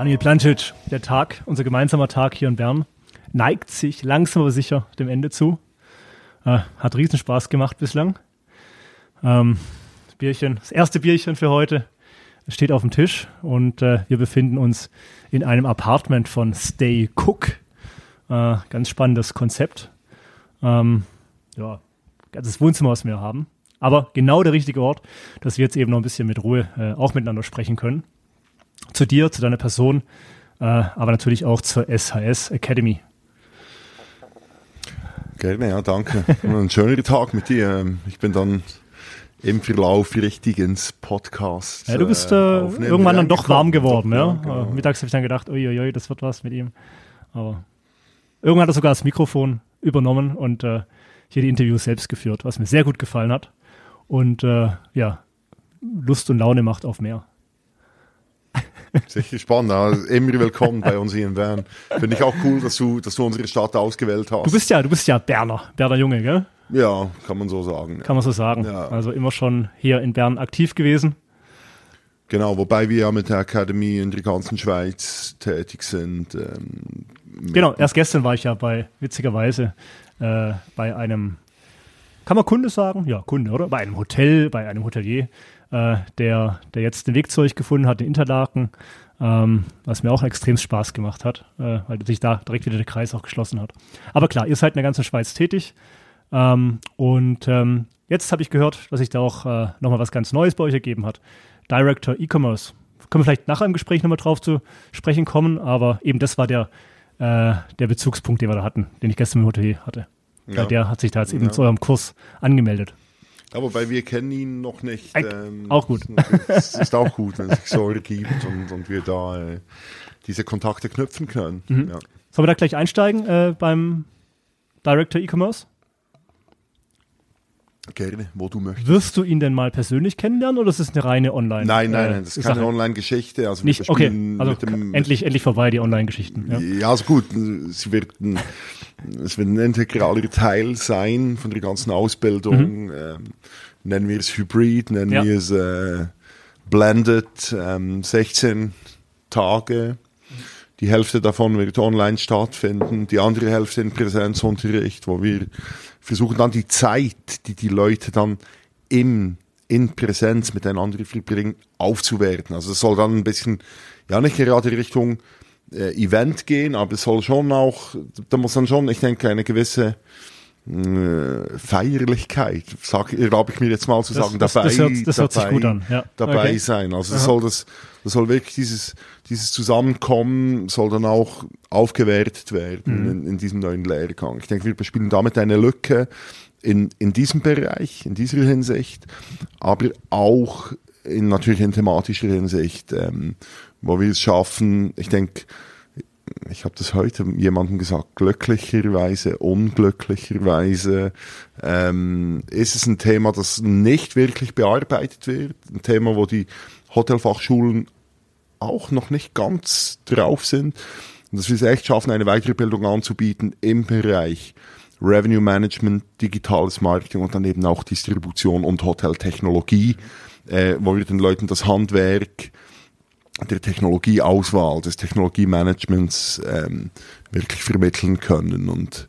Daniel Plancic, der Tag, unser gemeinsamer Tag hier in Bern, neigt sich langsam aber sicher dem Ende zu. Äh, hat riesen Spaß gemacht bislang. Ähm, das Bierchen, das erste Bierchen für heute steht auf dem Tisch und äh, wir befinden uns in einem Apartment von Stay Cook. Äh, ganz spannendes Konzept. Ähm, ja, ganzes Wohnzimmer, was wir haben. Aber genau der richtige Ort, dass wir jetzt eben noch ein bisschen mit Ruhe äh, auch miteinander sprechen können. Zu dir, zu deiner Person, äh, aber natürlich auch zur SHS Academy. Gerne, ja, danke. Ein schöner Tag mit dir. Ich bin dann im Verlauf richtig ins Podcast. Ja, du bist äh, äh irgendwann dann doch warm geworden. Ja? Genau. Äh, mittags habe ich dann gedacht, uiuiui, das wird was mit ihm. Aber irgendwann hat er sogar das Mikrofon übernommen und äh, hier die Interviews selbst geführt, was mir sehr gut gefallen hat. Und äh, ja, Lust und Laune macht auf mehr. Sicher spannend. Also immer willkommen bei uns hier in Bern. Finde ich auch cool, dass du, dass du unsere Stadt ausgewählt hast. Du bist ja, du bist ja Berner, Berner Junge, gell? Ja, kann man so sagen. Kann man so sagen. Ja. Also immer schon hier in Bern aktiv gewesen. Genau, wobei wir ja mit der Akademie in der ganzen Schweiz tätig sind. Ähm, genau, erst gestern war ich ja bei, witzigerweise, äh, bei einem, kann man Kunde sagen? Ja, Kunde, oder? Bei einem Hotel, bei einem Hotelier, äh, der, der jetzt den Weg zu euch gefunden hat in Interlaken, ähm, was mir auch extrem Spaß gemacht hat, äh, weil sich da direkt wieder der Kreis auch geschlossen hat. Aber klar, ihr seid in der ganzen Schweiz tätig. Ähm, und ähm, jetzt habe ich gehört, dass sich da auch äh, nochmal was ganz Neues bei euch ergeben hat. Director E-Commerce. Können wir vielleicht nachher im Gespräch nochmal drauf zu sprechen kommen, aber eben das war der, äh, der Bezugspunkt, den wir da hatten, den ich gestern im Hotel hatte. Ja. Der hat sich da jetzt eben ja. zu eurem Kurs angemeldet. Ja, wobei wir kennen ihn noch nicht. Ähm, auch gut. Es ist auch gut, wenn es sich so ergibt und, und wir da äh, diese Kontakte knüpfen können. Mhm. Ja. Sollen wir da gleich einsteigen äh, beim Director E-Commerce? Gerne, wo du möchtest. Wirst du ihn denn mal persönlich kennenlernen oder ist es eine reine Online? Nein, nein, nein, das ist keine Online-Geschichte. Also Nicht, okay, also dem, endlich, endlich vorbei die Online-Geschichten. Ja. ja, also gut, sie wird ein, es wird ein integraler Teil sein von der ganzen Ausbildung. Mhm. Ähm, nennen wir es Hybrid, nennen ja. wir es äh, Blended, ähm, 16 Tage. Die Hälfte davon wird online stattfinden, die andere Hälfte in Präsenzunterricht, wo wir versuchen dann die Zeit, die die Leute dann im, in Präsenz miteinander verbringen, aufzuwerten. Also es soll dann ein bisschen, ja nicht gerade Richtung äh, Event gehen, aber es soll schon auch, da muss dann schon, ich denke, eine gewisse Feierlichkeit, sag, erlaube ich mir jetzt mal zu sagen, das, dabei, das hört, das hört dabei, sich gut an. Ja. dabei okay. sein. Also das soll das, das soll wirklich dieses, dieses Zusammenkommen soll dann auch aufgewertet werden mhm. in, in, diesem neuen Lehrgang. Ich denke, wir bespielen damit eine Lücke in, in diesem Bereich, in dieser Hinsicht, aber auch in natürlich in thematischer Hinsicht, ähm, wo wir es schaffen, ich denke, ich habe das heute jemandem gesagt, glücklicherweise, unglücklicherweise ähm, ist es ein Thema, das nicht wirklich bearbeitet wird. Ein Thema, wo die Hotelfachschulen auch noch nicht ganz drauf sind. Und dass wir es echt schaffen, eine Weiterbildung anzubieten im Bereich Revenue Management, digitales Marketing und dann eben auch Distribution und Hoteltechnologie, äh, wo wir den Leuten das Handwerk der Technologieauswahl, des Technologiemanagements ähm, wirklich vermitteln können. Und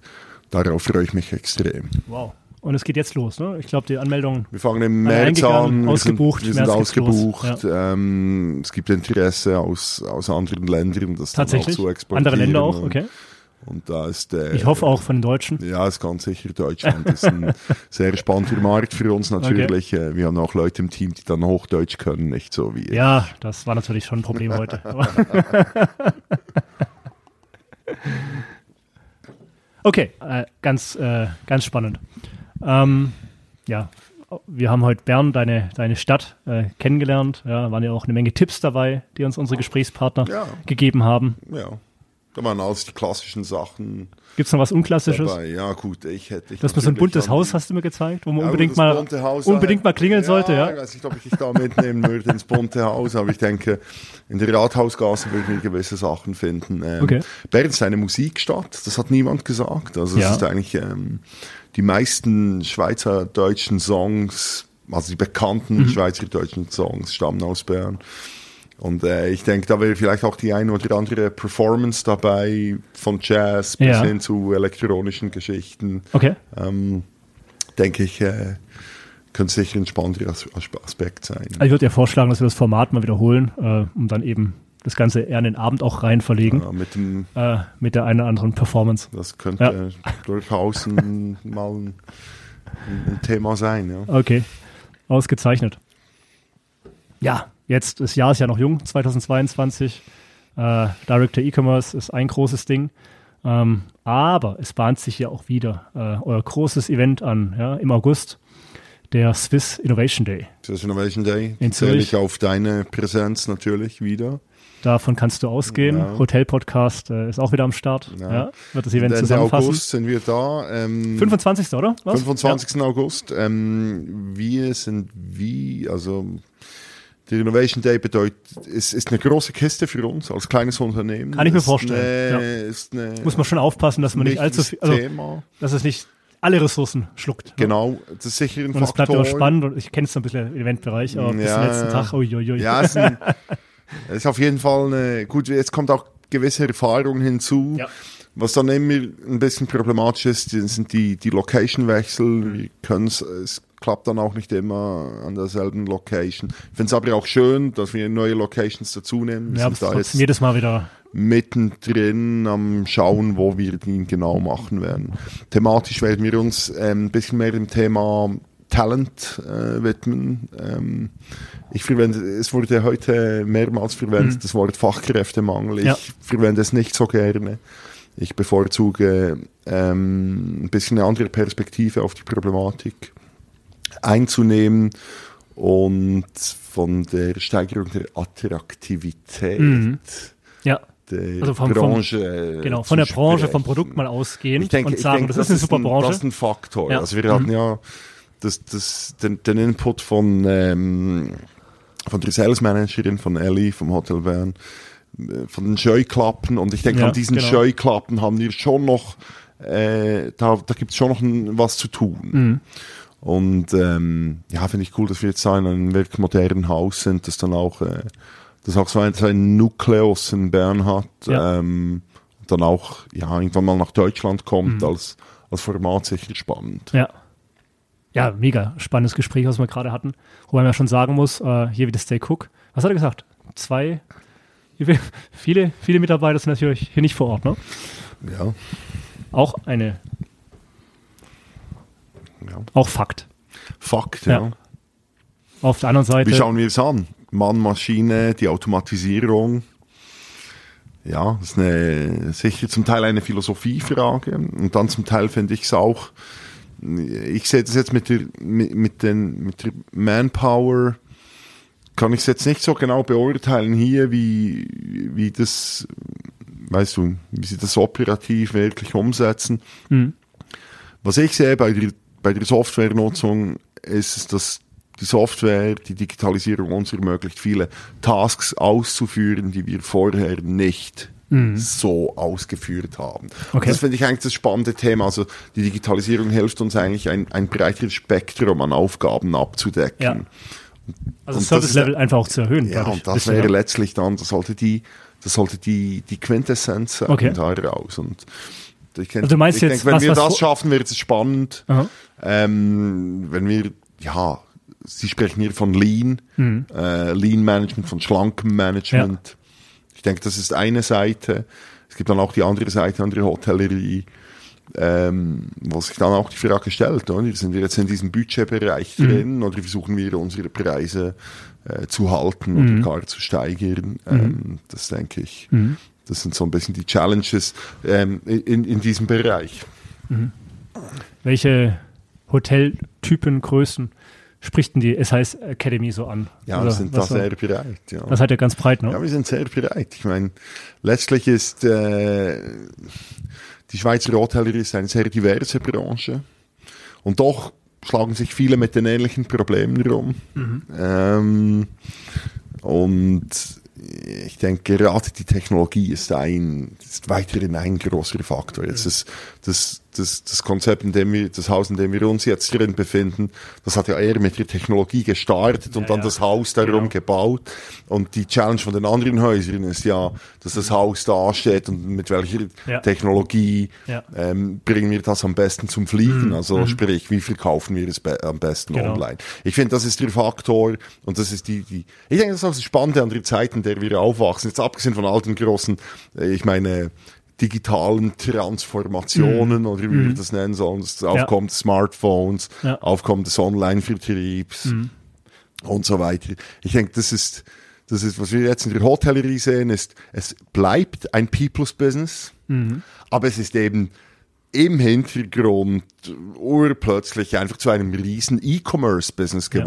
darauf freue ich mich extrem. Wow. Und es geht jetzt los, ne? Ich glaube, die Anmeldung. Wir fangen im März an. Ausgebucht. Wir sind, wir sind ausgebucht. Ja. Ähm, es gibt Interesse aus, aus anderen Ländern, das dann auch zu exportieren. Andere Länder auch, okay. Und da ist der, Ich hoffe auch von den Deutschen. Ja, ist ganz sicher Deutschland. ist ein sehr spannender Markt für uns natürlich. Okay. Äh, wir haben auch Leute im Team, die dann Hochdeutsch können, nicht so wie. Ja, das war natürlich schon ein Problem heute. okay, äh, ganz, äh, ganz spannend. Ähm, ja, wir haben heute Bern, deine, deine Stadt, äh, kennengelernt. Ja, waren ja auch eine Menge Tipps dabei, die uns unsere Gesprächspartner ja. gegeben haben. Ja. Da waren alles die klassischen Sachen. Gibt es noch was Unklassisches? Dabei. Ja, gut, ich hätte. Ich das mir so ein buntes Haus hast du mir gezeigt, wo man ja, unbedingt, mal, Haus, unbedingt mal klingeln ja, sollte, ja? Ich weiß nicht, ob ich dich da mitnehmen würde ins bunte Haus, aber ich denke, in der Rathausgasse würden wir gewisse Sachen finden. Ähm, okay. Bern ist eine Musikstadt, das hat niemand gesagt. Also, es ja. ist eigentlich ähm, die meisten schweizerdeutschen Songs, also die bekannten mhm. schweizerdeutschen Songs stammen aus Bern. Und äh, ich denke, da wäre vielleicht auch die eine oder andere Performance dabei, von Jazz bis Ja. hin zu elektronischen Geschichten. Okay. Ähm, denke ich, äh, könnte sicher ein spannender As As Aspekt sein. Also ich würde ja vorschlagen, dass wir das Format mal wiederholen, äh, um dann eben das Ganze eher in den Abend auch rein verlegen, Ja, mit dem, äh, mit der einen oder anderen Performance. das könnte durchaus ein, mal ein, ein Thema sein. Ja. Okay, ausgezeichnet. Ja, jetzt, das Jahr ist ja noch jung, 2022. Äh, Director E-Commerce ist ein großes Ding. Ähm, aber es bahnt sich ja auch wieder äh, euer großes Event an, ja, im August, der Swiss Innovation Day. Das Innovation Day. In Zürich. ich auf deine Präsenz natürlich wieder. Davon kannst du ausgehen. Ja. Hotel Podcast äh, ist auch wieder am Start. Ja. Ja. wird das Event Ende zusammenfassen. August sind wir da. Ähm, 25. oder? Was? 25. August. Ähm, wir sind wie, also der Innovation Day bedeutet, es ist eine große Kiste für uns als kleines Unternehmen. Kann ich mir vorstellen, Eine, Ist eine, Ja. Muss man schon aufpassen, dass man nicht allzu viel, also, Thema. dass es nicht alle Ressourcen schluckt. ne? Genau, das ist sicher ein Und es Faktor. bleibt aber spannend und ich kenne es ein bisschen im Eventbereich, aber bis zum Ja, letzten ja. Tag, uiuiui. Ja, es ist, ein, es ist auf jeden Fall eine, gut, jetzt kommt auch gewisse Erfahrung hinzu. Ja. Was dann immer ein bisschen problematisch ist, sind die, die Location-Wechsel. Wir können es, es klappt dann auch nicht immer an derselben Location. Ich finde es aber auch schön, dass wir neue Locations dazu nehmen. Wir ja, sind ist da jetzt jedes Mal wieder. mittendrin am Schauen, wo wir die genau machen werden. Thematisch werden wir uns ähm, ein bisschen mehr dem Thema Talent äh, widmen. Ähm, ich verwende, es wurde heute mehrmals verwendet, das Wort Fachkräftemangel. Ich Ja. verwende es nicht so gerne. Ich bevorzuge ähm, ein bisschen eine andere Perspektive auf die Problematik einzunehmen und von der Steigerung der Attraktivität Mhm. Ja, der Also vom- vom- Branche. äh, genau. Von der Branche, vom sprechen. Produkt mal ausgehen Ich denke, und sagen, denke, das, ist eine super ein, Branche. Das ist ein Faktor. Ja. Also wir hatten ja das, das, den, den Input von, ähm, von der Sales Managerin von Ellie vom Hotel Bern, äh, von den Scheuklappen und ich denke, Ja, an diesen genau. Scheuklappen haben wir schon noch, äh, da, da gibt es schon noch ein, was zu tun. Mhm. Und ähm, ja, finde ich cool, dass wir jetzt in einem wirklich modernen Haus sind, das dann auch, äh, das auch so ein, so ein Nukleus in Bern hat, Ja. ähm, und dann auch ja, irgendwann mal nach Deutschland kommt Mhm. als, als Format sicher spannend. Ja. Ja, mega spannendes Gespräch, was wir gerade hatten. Wobei man ja schon sagen muss, äh, hier wie das Stay Cook. Was hat er gesagt? Zwei, viele, viele Mitarbeiter sind natürlich hier nicht vor Ort, ne? Ja, Auch eine, ja. auch Fakt. Fakt, Ja. ja. Auf der anderen Seite, Wie schauen wir es an? Mann, Maschine, die Automatisierung. Ja, das ist eine, sicher zum Teil eine Philosophiefrage und dann zum Teil finde ich es auch, ich sehe das jetzt mit der, mit, mit, den, mit der Manpower, kann ich es jetzt nicht so genau beurteilen hier, wie, wie das, weißt du, wie sie das operativ wirklich umsetzen. Mhm. Was ich sehe bei der, bei der Softwarenutzung ist, es, dass die Software, die Digitalisierung uns ermöglicht, viele Tasks auszuführen, die wir vorher nicht so ausgeführt haben. Okay. das finde ich eigentlich das spannende Thema. Also die Digitalisierung hilft uns eigentlich, ein, ein breiteres Spektrum an Aufgaben abzudecken. Ja. also und das Service-Level einfach auch zu erhöhen. Ja, und das wäre letztlich dann, das sollte die, das sollte die, die Quintessenz sein Okay. daraus. Und ich, denke, Also du meinst ich jetzt denke, wenn was, wir was das schaffen, wird es spannend. Ähm, wenn wir, ja, Sie sprechen hier von Lean, Mhm. äh, Lean Management, von schlankem Management. Ich denke, das ist eine Seite. Es gibt dann auch die andere Seite an der Hotellerie, ähm, wo sich dann auch die Frage stellt, oder? sind wir jetzt in diesem Budgetbereich Mhm. drin oder versuchen wir unsere Preise äh, zu halten Mhm. oder gar zu steigern? Ähm, das denke ich, Mhm. Das sind so ein bisschen die Challenges ähm, in, in diesem Bereich. Welche Hoteltypen, Größen spricht denn die SHS Academy so an? Ja, Oder wir sind da sehr bereit. Ja. Das seid ihr ganz breit, ne? Ja, wir sind sehr bereit. Ich meine, letztlich ist äh, die Schweizer Hotellerie ist eine sehr diverse Branche und doch schlagen sich viele mit den ähnlichen Problemen rum. Ähm, und ich denke, gerade die Technologie ist ein, ist weiterhin ein großer Faktor. Jetzt das, das das, das Konzept, in dem wir, das Haus, in dem wir uns jetzt drin befinden, das hat ja eher mit der Technologie gestartet und Ja, dann ja. das Haus darum Genau. gebaut. Und die Challenge von den anderen Häusern ist ja, dass das Haus da steht und mit welcher Ja. Technologie ähm, bringen wir das am besten zum Fliegen. Also sprich, wie viel kaufen wir es be am besten Mhm. Genau. online? Ich finde, das ist der Faktor und das ist die, die ich denke, das ist auch das Spannende an der Zeit, in der wir aufwachsen. Jetzt abgesehen von all den großen, äh, ich meine, digitalen Transformationen oder wie wir das nennen sollen, das Aufkommen des Smartphones, Mhm. Ja. Mhm. Aufkommen des Online-Vertriebs und so weiter. Ich denke, das ist, das ist, was wir jetzt in der Hotellerie sehen, ist, es bleibt ein People's Business, Mhm. aber es ist eben im Hintergrund urplötzlich einfach zu einem riesen E-Commerce-Business Ja.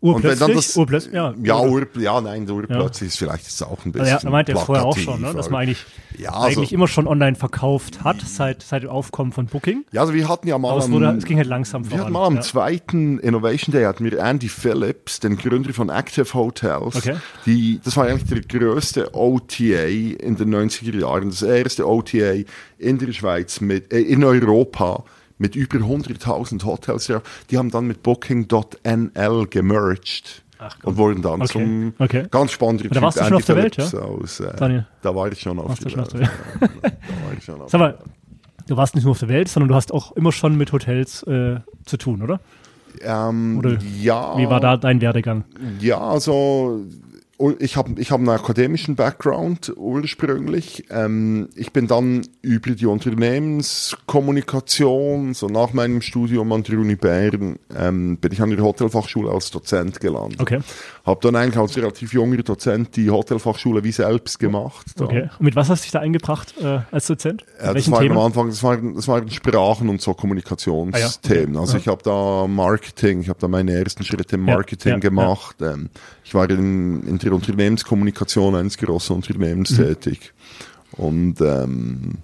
Urplötzlich? Urplötzlich, ja. ja, ur, ja, nein, urplötzlich ist vielleicht jetzt auch ein bisschen Also ja, er meinte ja vorher auch schon, ne, dass man eigentlich, Ja, also- eigentlich immer schon online verkauft hat, seit, seit dem Aufkommen von Booking. Ja, also wir hatten ja mal am- wurde, es ging halt langsam Wir voran. hatten mal am ja. zweiten Innovation Day hatten wir Andy Phillips, den Gründer von Active Hotels. Okay. Die, das war eigentlich der größte OTA in den 90er Jahren, das erste OTA in der Schweiz, mit, äh, in Europa mit über 100.000 Hotels. Die haben dann mit Booking.nl gemerged. Ach, und wurden dann Okay. zum Okay. ganz spannender da warst du schon auf der Welt, ja? Aus, äh, Daniel? Da war ich schon auf Warst der auf Welt. der Ja, da war ich schon auf Sag mal, du warst nicht nur auf der Welt, sondern du hast auch immer schon mit Hotels äh, zu tun, oder? ähm, Oder ja, Wie war da dein Werdegang? Ja, also ich habe ich hab einen akademischen Background ursprünglich. Ähm, ich bin dann über die Unternehmenskommunikation, so nach meinem Studium an der Uni Bern, ähm, bin ich an der Hotelfachschule als Dozent gelandet. Okay. Habe dann eigentlich als relativ junger Dozent die Hotelfachschule wie selbst gemacht. Okay. Und mit was hast du dich da eingebracht äh, als Dozent? Ja, das welchen war am? Anfang, das waren, das waren Sprachen und so Kommunikationsthemen. Ah ja. Also Ja. ich habe da Marketing, ich habe da meine ersten Schritte im Marketing gemacht. Ähm, ich war in, in der Unternehmenskommunikation eines großen Unternehmens Mhm. tätig. Und ähm,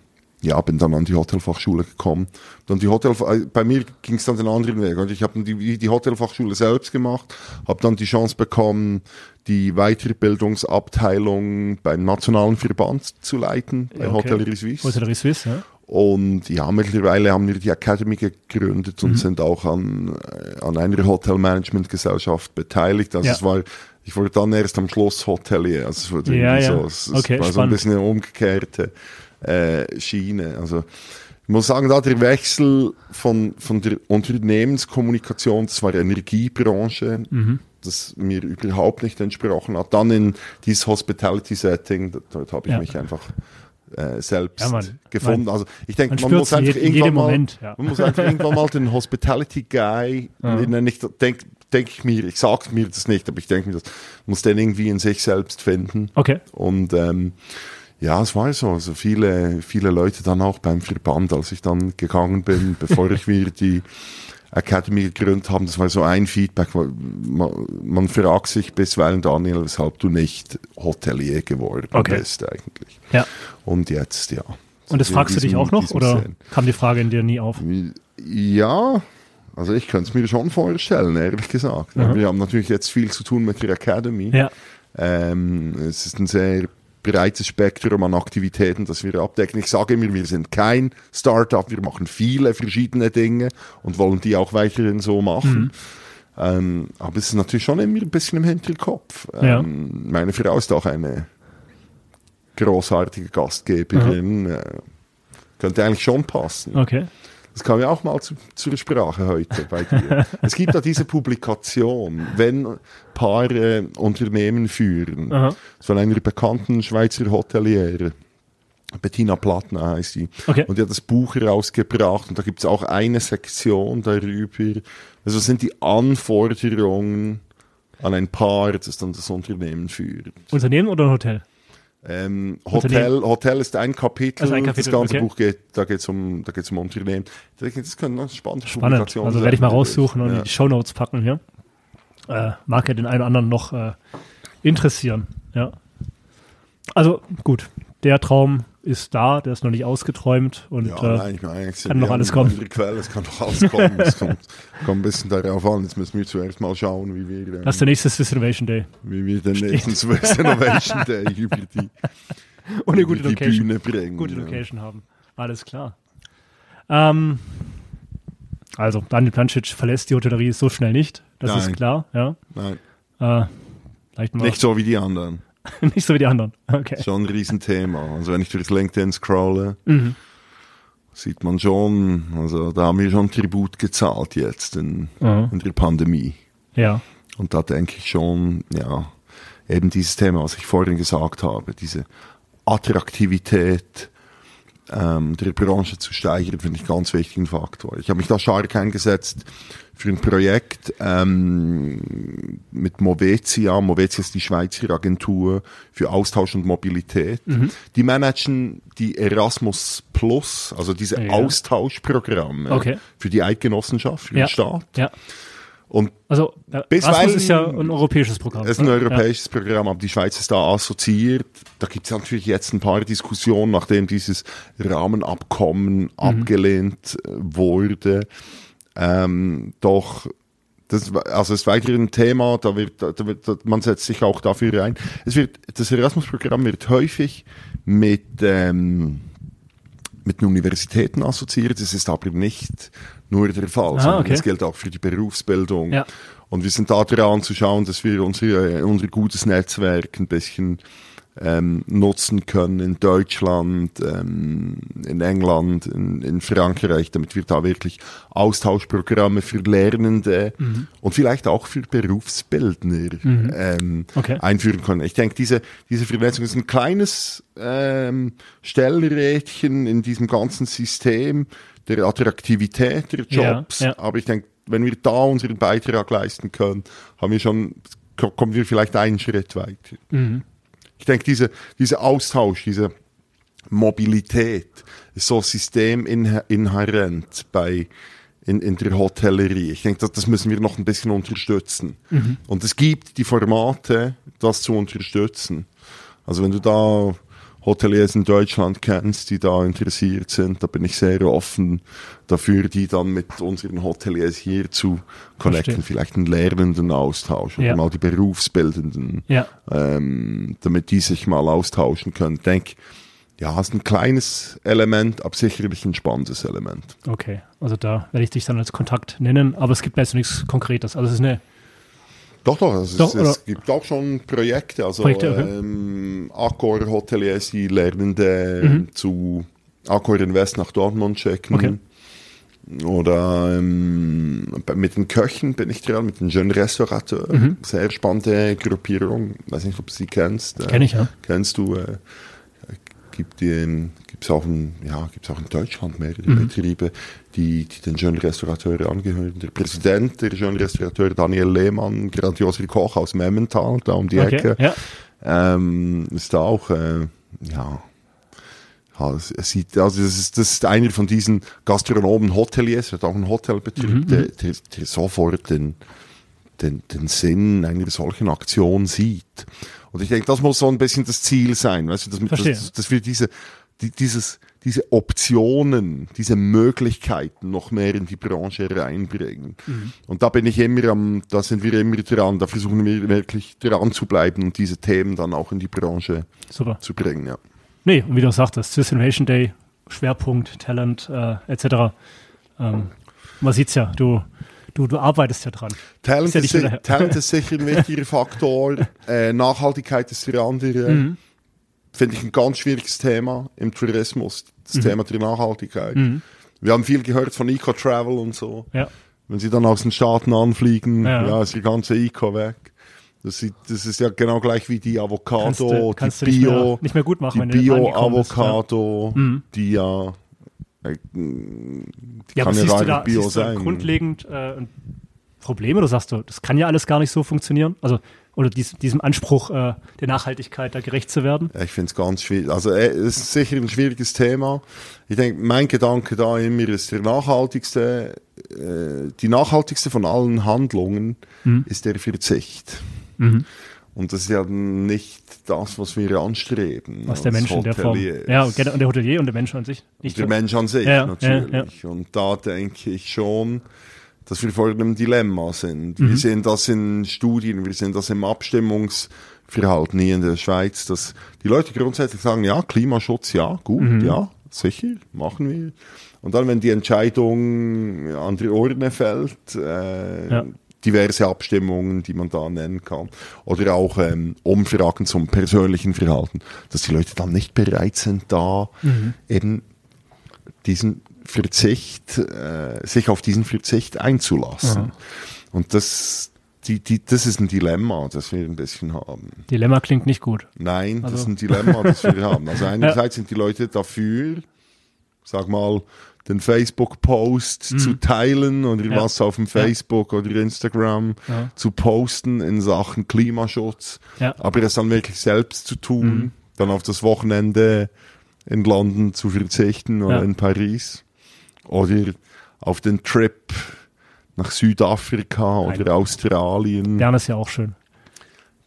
ja, bin dann an die Hotelfachschule gekommen. Dann die Hotel, äh, bei mir ging es dann den anderen Weg. Und ich habe die, die Hotelfachschule selbst gemacht, habe dann die Chance bekommen, die Weiterbildungsabteilung beim nationalen Verband zu leiten, bei Okay. Hotellerie Suisse. Hotellerie Suisse, ja. Und ja, mittlerweile haben wir die Academy gegründet Mhm. und sind auch an, äh, an einer Hotelmanagement-Gesellschaft beteiligt. Also Ja. es war, ich wurde dann erst am Schluss Hotelier. Also es wurde Ja, ja. so, es, Okay, war so ein spannend. bisschen eine umgekehrte äh, Schiene. Also ich muss sagen, da der Wechsel von, von der Unternehmenskommunikation, das war Energiebranche, Mhm. das mir überhaupt nicht entsprochen hat, dann in dieses Hospitality-Setting, dort, dort habe ich Ja. mich einfach äh, selbst Ja, man- gefunden. also ich denke, man man, muss einfach irgendwann jedem mal, Moment, ja. man muss einfach irgendwann mal den Hospitality Guy, Ja. ich, denke denk ich mir, ich sage mir das nicht, aber ich denke mir das, muss den irgendwie in sich selbst finden. Okay. Und ähm, ja, es war so. Also viele, viele Leute dann auch beim Verband, als ich dann gegangen bin, bevor ich wieder die Academy gegründet haben, das war so ein Feedback. Man, man fragt sich bisweilen, Daniel, weshalb du nicht Hotelier geworden Okay. bist eigentlich. Ja. Und jetzt, ja. Und das fragst du dich diesem- auch noch diesem oder Sinn. kam die Frage in dir nie auf? Ja, also ich könnte es mir schon vorstellen, ehrlich gesagt. Mhm. Wir haben natürlich jetzt viel zu tun mit der Academy. Ja. Ähm, es ist ein sehr breites Spektrum an Aktivitäten, das wir abdecken. Ich sage immer, wir sind kein Startup, wir machen viele verschiedene Dinge und wollen die auch weiterhin so machen. Ähm, aber es ist natürlich schon immer ein bisschen im Hinterkopf. Ja. Ähm, meine Frau ist auch eine großartige Gastgeberin. Äh, könnte eigentlich schon passen. Okay. Das kam ja auch mal zu, zur Sprache heute bei dir. es gibt da diese Publikation, wenn Paare Unternehmen führen, Aha. von einer bekannten Schweizer Hoteliere. Bettina Plattner heißt sie. Okay. Und die hat das Buch herausgebracht und da gibt es auch eine Sektion darüber. Also was sind die Anforderungen an ein Paar, das dann das Unternehmen führt. Unternehmen oder ein Hotel? Ähm. Hotel, Hotel ist ein Kapitel, Also ein Kapitel, das ganze okay. Buch geht, da geht es um, da geht's um Unternehmen. Das können eine spannende Spannend. Publikationen Also werde ich mal raussuchen und ja. in die Shownotes packen hier. Äh, mag ja den einen oder anderen noch äh, interessieren. Ja. Also gut, der Traum ist da, der ist noch nicht ausgeträumt und Ja, äh, nein, ich meine, kann noch alles kommen. Quelle, es kann noch alles kommen. es kommt, kommt ein bisschen darauf an. Jetzt müssen wir zuerst mal schauen, wie wir, ähm, das ist der nächste Swiss Innovation Day. wie wir den nächsten Swiss Innovation Day über die, Und eine über gute die Location. Bühne bringen. Gute ja. Location haben. Alles klar. Ähm, also, Daniel Plancic verlässt die Hotellerie so schnell nicht. Das Nein. ist klar, ja. Nein, Äh, nicht so wie die anderen. nicht so wie die anderen. Okay. Schon ein Riesenthema. Also wenn ich durchs LinkedIn scrolle, Mhm. sieht man schon, also da haben wir schon Tribut gezahlt jetzt in, Mhm. in der Pandemie. Ja. Und da denke ich schon, ja, eben dieses Thema, was ich vorhin gesagt habe, diese Attraktivität ähm, der Branche zu steigern, finde ich einen ganz wichtigen Faktor. Ich habe mich da stark eingesetzt für ein Projekt ähm, mit Movetia. Movetia ist die Schweizer Agentur für Austausch und Mobilität. Die managen die Erasmus Plus, also diese Ja. Austauschprogramme Okay. für die Eidgenossenschaft, für Ja. den Staat. Ja. Und Also, äh, Erasmus ist ja ein europäisches Programm. es ist ein ne? europäisches Programm, aber die Schweiz ist da assoziiert. Da gibt es natürlich jetzt ein paar Diskussionen, nachdem dieses Rahmenabkommen abgelehnt äh, wurde. Ähm, doch, das, also es ist weiterhin ein Thema, da wird, da wird, man setzt sich auch dafür ein. Es wird, das Erasmus-Programm wird häufig mit, ähm, mit den Universitäten assoziiert. Das ist aber nicht nur der Fall, Ah, sondern okay. das gilt auch für die Berufsbildung. Ja. Und wir sind da dran zu schauen, dass wir unser, unser gutes Netzwerk ein bisschen ähm, nutzen können in Deutschland, ähm, in England, in, in Frankreich, damit wir da wirklich Austauschprogramme für Lernende und vielleicht auch für Berufsbildner ähm, Okay. einführen können. Ich denke, diese, diese Vernetzung ist ein kleines ähm, Stellrädchen in diesem ganzen System der Attraktivität der Ja, Jobs. ja. Aber ich denke, wenn wir da unseren Beitrag leisten können, haben wir schon, ko- kommen wir vielleicht einen Schritt weiter. Ich denke, diese, dieser Austausch, diese Mobilität ist so systeminhärent bei, in, in der Hotellerie. Ich denke, das, das müssen wir noch ein bisschen unterstützen. Und es gibt die Formate, das zu unterstützen. Also wenn du da Hoteliers in Deutschland kennst, die da interessiert sind, da bin ich sehr offen dafür, die dann mit unseren Hoteliers hier zu connecten, Verstehe. vielleicht einen lernenden Austausch oder Ja. mal die Berufsbildenden Ja. ähm, damit die sich mal austauschen können. Ich denke, ja, ist ein kleines Element, aber sicherlich ein spannendes Element. Okay, also da werde ich dich dann als Kontakt nennen, aber es gibt jetzt nichts Konkretes. Also es ist eine, Doch, doch, also Doch, es, es gibt auch schon Projekte, also Projekte, okay. ähm, Accor Hoteliers, die Lernende zu Accor Invest nach Dortmund schicken. Okay. Oder ähm, mit den Köchen bin ich dran, mit den Jeunes Restaurateurs. Mhm. Sehr spannende Gruppierung. Weiß nicht, ob du sie kennst. Äh, Kenn ich, ja. Kennst du? Äh, gibt den, gibt's auch in, ja, gibt's auch in Deutschland mehrere Mhm. Betriebe, die, die den Jeunes Restaurateurs angehören. Der Präsident der Jeunes Restaurateurs, Daniel Lehmann, grandioser Koch aus Memmental, da um die Okay, Ecke, ja. ähm, ist da auch, äh, ja, es, es sieht, also das ist, das ist einer von diesen Gastronomen, Hoteliers, hat auch einen Hotelbetrieb, Mhm, der, der, der sofort den, den, den Sinn einer solchen Aktion sieht. Und ich denke, das muss so ein bisschen das Ziel sein, weißt du, dass, dass, dass wir diese, die, dieses, diese Optionen, diese Möglichkeiten noch mehr in die Branche reinbringen. Mhm. Und da bin ich immer am, da sind wir immer dran, da versuchen wir wirklich dran zu bleiben und diese Themen dann auch in die Branche Super. zu bringen, ja. Nee, und wie du sagtest, Swiss Innovation Day, Schwerpunkt, Talent, äh, etc. Ähm, man sieht's ja, du, du, du arbeitest ja dran. Talent Ist ja ist, Talent ist sicher ein wichtiger Faktor. Äh, Nachhaltigkeit ist der andere. Mhm. Finde ich ein ganz schwieriges Thema im Tourismus, das Mhm. Thema der Nachhaltigkeit. Wir haben viel gehört von Eco-Travel und so. Ja, Wenn sie dann aus den Staaten anfliegen, Ja. ja, ist die ganze Eco weg. Das, sieht, das ist ja genau gleich wie die Avocado, kannst du, kannst die du nicht, Bio, mehr, nicht mehr gut machen, die Bio-Avocado, Mhm. die ja, äh, die Ja, kann ja siehst gar du da nicht Bio sein. grundlegend äh, ein Problem oder sagst du, das kann ja alles gar nicht so funktionieren? Also, oder dies, diesem Anspruch äh, der Nachhaltigkeit da gerecht zu werden? Ja, ich finde es ganz schwierig. Also äh, es ist sicher ein schwieriges Thema. Ich denke, mein Gedanke da immer ist der nachhaltigste, äh, die nachhaltigste von allen Handlungen Mhm. ist der Verzicht. Und das ist ja nicht das, was wir anstreben. Was der Mensch in der Form. Ja, und der Hotelier und der Mensch an sich. Nicht der so. Mensch an sich Ja, ja, natürlich. Und da denke ich schon, dass wir vor einem Dilemma sind. Mhm. Wir sehen das in Studien, wir sehen das im Abstimmungsverhalten hier in der Schweiz, dass die Leute grundsätzlich sagen, ja, Klimaschutz, ja, gut, Mhm. ja, sicher, machen wir. Und dann, wenn die Entscheidung an die Urne fällt, äh, Ja. diverse Abstimmungen, die man da nennen kann, oder auch ähm, Umfragen zum persönlichen Verhalten, dass die Leute dann nicht bereit sind, da eben diesen Verzicht, äh, sich auf diesen Verzicht einzulassen. Und das, die, die, das ist ein Dilemma, das wir ein bisschen haben. Dilemma klingt nicht gut. Nein, das Also- ist ein Dilemma, das wir haben. Also einerseits sind die Leute dafür, sag mal, den Facebook-Post zu teilen oder Mhm. Ja. was auf dem Facebook oder Instagram Ja. zu posten in Sachen Klimaschutz, Ja. aber es dann wirklich selbst zu tun, Mhm. dann auf das Wochenende in London zu verzichten oder Ja. in Paris oder auf den Trip nach Südafrika oder Nein. Australien. Bern ist ja auch schön.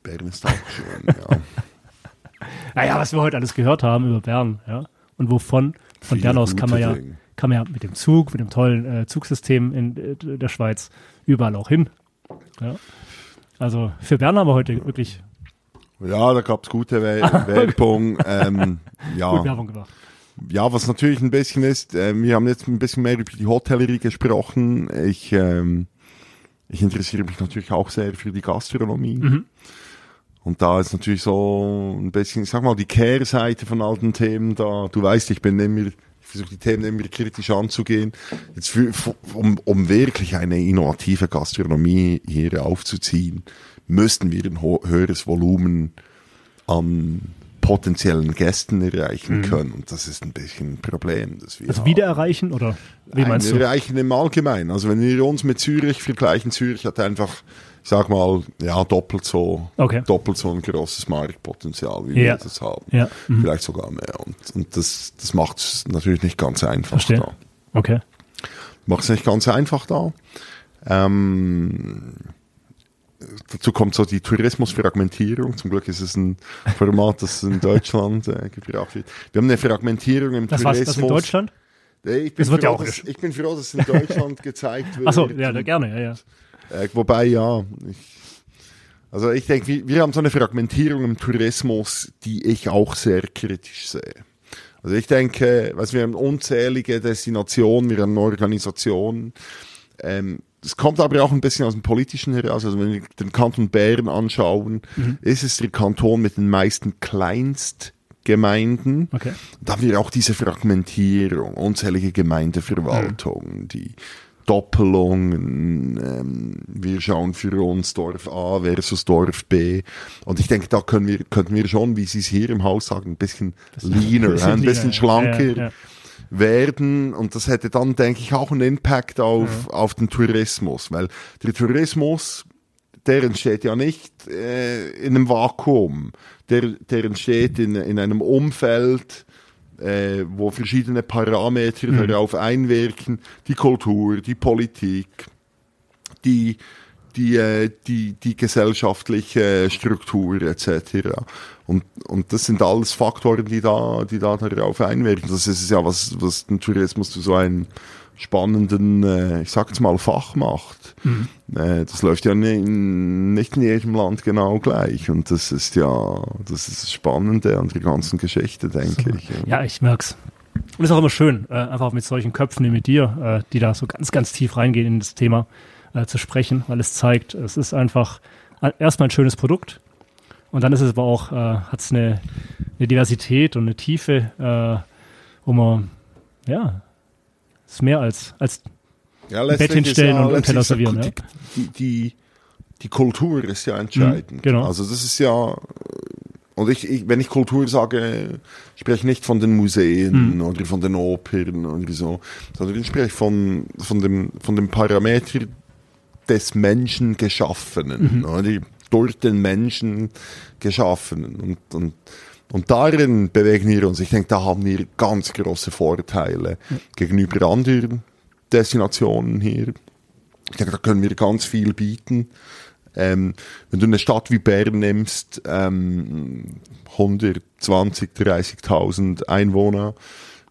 Bern ist auch schön, ja. Naja, was wir heute alles gehört haben über Bern, ja. Und wovon? Von Viele Bern aus kann man gute ja, Dinge. kann man ja mit dem Zug, mit dem tollen äh, Zugsystem in äh, der Schweiz überall auch hin. Ja. Also für Bern haben wir heute wirklich Ja, da gab's gute We Werbung. Ähm, gut ja. Werbung gemacht. Ja, was natürlich ein bisschen ist, äh, wir haben jetzt ein bisschen mehr über die Hotellerie gesprochen. Ich, ähm, ich interessiere mich natürlich auch sehr für die Gastronomie. Mhm. Und da ist natürlich so ein bisschen, ich sag mal, die Kehrseite von all den Themen da. Du weißt, ich bin immer, ich versuche die Themen immer kritisch anzugehen. Jetzt für, um, um wirklich eine innovative Gastronomie hier aufzuziehen, müssten wir ein höheres Volumen an potenziellen Gästen erreichen können. Und das ist ein bisschen ein Problem. Das wir Mhm. Also haben. wieder erreichen oder wie Nein, meinst du? erreichen im Allgemeinen. Also wenn wir uns mit Zürich vergleichen, Zürich hat einfach, ich sag mal, ja, doppelt so, Okay. doppelt so ein großes Marktpotenzial, wie Ja. wir das haben. Ja. Mhm. Vielleicht sogar mehr. Und, und das, das macht es natürlich nicht ganz einfach Verstehe. da. Okay. Macht es nicht ganz einfach da. Ähm, dazu kommt so die Tourismusfragmentierung. Zum Glück ist es ein Format, das in Deutschland äh, gebraucht wird. Wir haben eine Fragmentierung im Das Tourismus. das in Deutschland? Nee, Ich bin, ja froh, auch dass, ich bin froh, dass es in Deutschland gezeigt wird. Achso, ja, gerne, ja, ja. Äh, wobei, ja, ich, also ich denke, wir, wir haben so eine Fragmentierung im Tourismus, die ich auch sehr kritisch sehe. Also ich denke, was wir haben unzählige Destinationen, wir haben Organisationen. Ähm, das kommt aber auch ein bisschen aus dem Politischen heraus. Also wenn wir den Kanton Bern anschauen, ist es der Kanton mit den meisten Kleinstgemeinden. Okay. Da haben wir auch diese Fragmentierung, unzählige Gemeindeverwaltungen, die Doppelungen, ähm, wir schauen für uns Dorf A versus Dorf B. Und ich denke, da können wir, könnten wir schon, wie Sie es hier im Haus sagen, ein bisschen leaner, bisschen ein bisschen leaner, ja. schlanker Ja, ja. Werden. Und das hätte dann, denke ich, auch einen Impact auf, auf den Tourismus, weil der Tourismus, der entsteht ja nicht äh, in einem Vakuum. Der, der entsteht in, in einem Umfeld, äh, wo verschiedene Parameter darauf einwirken. Die Kultur, die Politik, die, die, äh, die, die gesellschaftliche Struktur etc. Und, und das sind alles Faktoren, die da, die da darauf einwirken. Das ist ja was, was den Tourismus zu so einem spannenden, äh, ich sag jetzt mal, Fach macht. Äh, das läuft ja ni- nicht in jedem Land genau gleich. Und das ist ja, das ist das Spannende an der ganzen Geschichte, denke ich. Ja, ich merk's. Und ist auch immer schön, äh, einfach mit solchen Köpfen wie mit dir, die da so ganz, ganz tief reingehen in das Thema, äh, zu sprechen, weil es zeigt, es ist einfach äh, erstmal ein schönes Produkt und dann ist es aber auch, äh, hat es eine, eine Diversität und eine Tiefe, äh, wo man, ja, ist mehr als, als Ja, Bett hinstellen ist und- und Teller servieren, die, ja. die, die, die Kultur ist ja entscheidend. Mhm, genau. Also das ist ja, und ich, ich, wenn ich Kultur sage, spreche ich nicht von den Museen Mhm. oder von den Opern oder so, sondern ich spreche von, von, dem, von dem Parameter des Menschen Mhm. Geschaffenen, oder? durch den Menschen Geschaffenen. Und, und, und darin bewegen wir uns. Ich denke, da haben wir ganz große Vorteile gegenüber anderen Destinationen hier. Ich denke, da können wir ganz viel bieten. Ähm, wenn du eine Stadt wie Bern nimmst, ähm, 120, 30.000 Einwohner,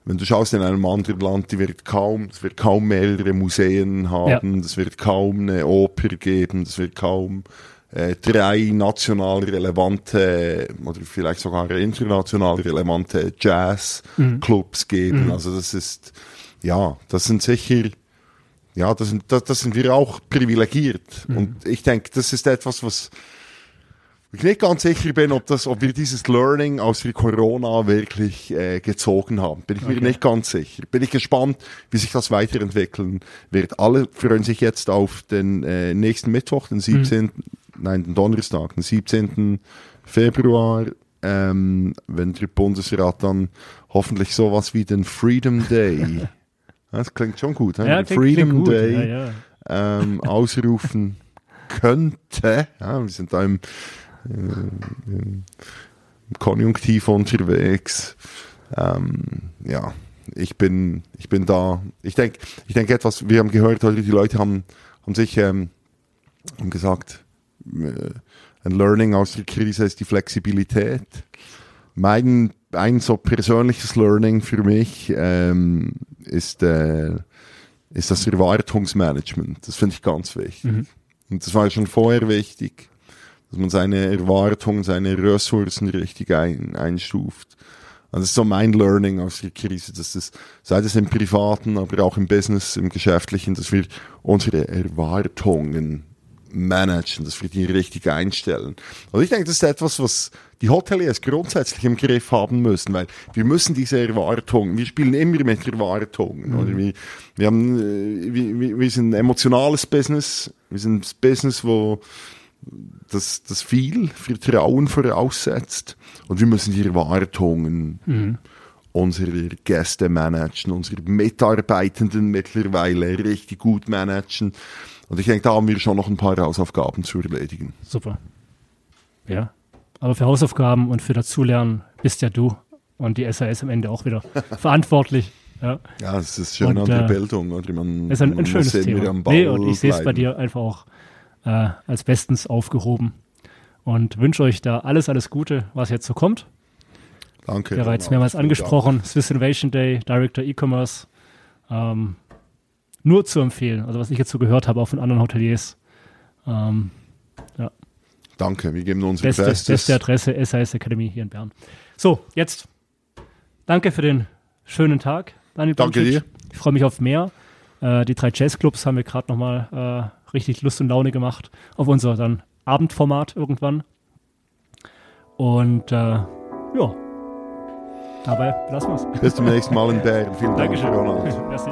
wenn du schaust in einem anderen Land, die wird kaum, es wird kaum mehrere Museen haben, es wird kaum eine Oper geben, es wird kaum äh, drei national relevante oder vielleicht sogar international relevante Jazz-Clubs geben. Mhm. Also das ist, ja, das sind sicher, ja, das sind, das, das sind wir auch privilegiert. Mhm. Und ich denke, das ist etwas, was ich nicht ganz sicher bin, ob, das, ob wir dieses Learning aus der Corona wirklich äh, gezogen haben. Bin ich Okay. mir nicht ganz sicher. Bin ich gespannt, wie sich das weiterentwickeln wird. Alle freuen sich jetzt auf den äh, nächsten Mittwoch, den 17., nein, den Donnerstag, den 17. Februar, ähm, wenn der Bundesrat dann hoffentlich sowas wie den Freedom Day, das klingt schon gut? Ja, den Freedom. Day Ja, ja. ähm, ausrufen könnte. Ja, wir sind da im, im Konjunktiv unterwegs. Ähm, ja, ich bin, ich bin da. Ich denke, ich denke etwas, wir haben gehört heute, die Leute haben, haben sich ähm, haben gesagt, äh, ein Learning aus der Krise ist die Flexibilität. Mein ein so persönliches Learning für mich ähm, ist, äh, ist das Erwartungsmanagement. Das finde ich ganz wichtig. Mhm. Und das war schon vorher wichtig, dass man seine Erwartungen, seine Ressourcen richtig ein, einstuft. Also das ist so mein Learning aus der Krise, dass das, sei es im Privaten, aber auch im Business, im Geschäftlichen, dass wir unsere Erwartungen managen, dass wir die richtig einstellen. Also ich denke, das ist etwas, was die Hoteliers grundsätzlich im Griff haben müssen, weil wir müssen diese Erwartungen, wir spielen immer mit Erwartungen, oder wir, wir haben, äh, wir- wir sind ein emotionales Business, wir sind ein Business, wo das, das viel Vertrauen voraussetzt und wir müssen die Erwartungen unserer Gäste managen, unsere Mitarbeitenden mittlerweile richtig gut managen. Und ich denke, da haben wir schon noch ein paar Hausaufgaben zu erledigen. Super. Ja. Aber für Hausaufgaben und für Dazulernen bist ja du und die SAS am Ende auch wieder verantwortlich. Ja. Ja, das ist schön Und, an der äh, Bildung. Oder man, ist ein, man ein schönes Thema. am Ball Nee, und ich sehe es bei dir einfach auch äh, als bestens aufgehoben und wünsche euch da alles, alles Gute, was jetzt so kommt. Danke. Bereits mehrmals angesprochen, Swiss Innovation Day, Director E-Commerce. Ähm, nur zu empfehlen, also was ich jetzt so gehört habe, auch von anderen Hoteliers. Ähm, Dank. Danke, wir geben unser beste, Bestes. beste Adresse, SAS Academy hier in Bern. So, jetzt danke für den schönen Tag, Daniel Danke Bamcic. dir. Ich freue mich auf mehr. Äh, die drei Jazzclubs haben wir gerade nochmal äh, richtig Lust und Laune gemacht auf unser dann Abendformat irgendwann. Und äh, ja, dabei lassen wir es. Bis zum nächsten Mal in Bern. Vielen Dank, Dankeschön. Ronald. Merci.